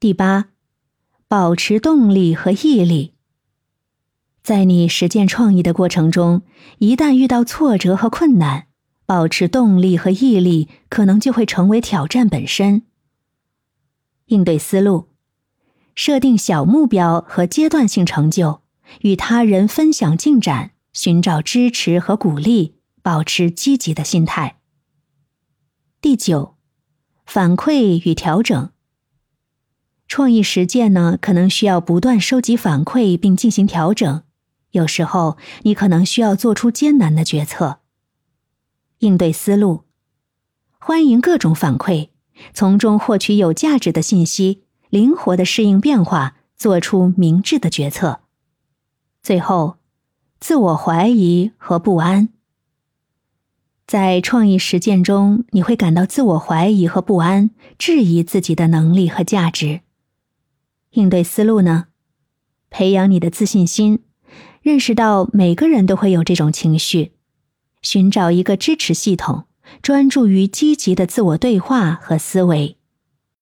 第八，保持动力和毅力。在你实践创意的过程中，一旦遇到挫折和困难，保持动力和毅力可能就会成为挑战本身。应对思路：设定小目标和阶段性成就，与他人分享进展，寻找支持和鼓励，保持积极的心态。第九，反馈与调整。创意实践呢，可能需要不断收集反馈并进行调整。有时候，你可能需要做出艰难的决策。应对思路：欢迎各种反馈，从中获取有价值的信息，灵活的适应变化，做出明智的决策。最后，自我怀疑和不安。在创意实践中，你会感到自我怀疑和不安，质疑自己的能力和价值。应对思路呢？培养你的自信心。认识到每个人都会有这种情绪，寻找一个支持系统，专注于积极的自我对话和思维。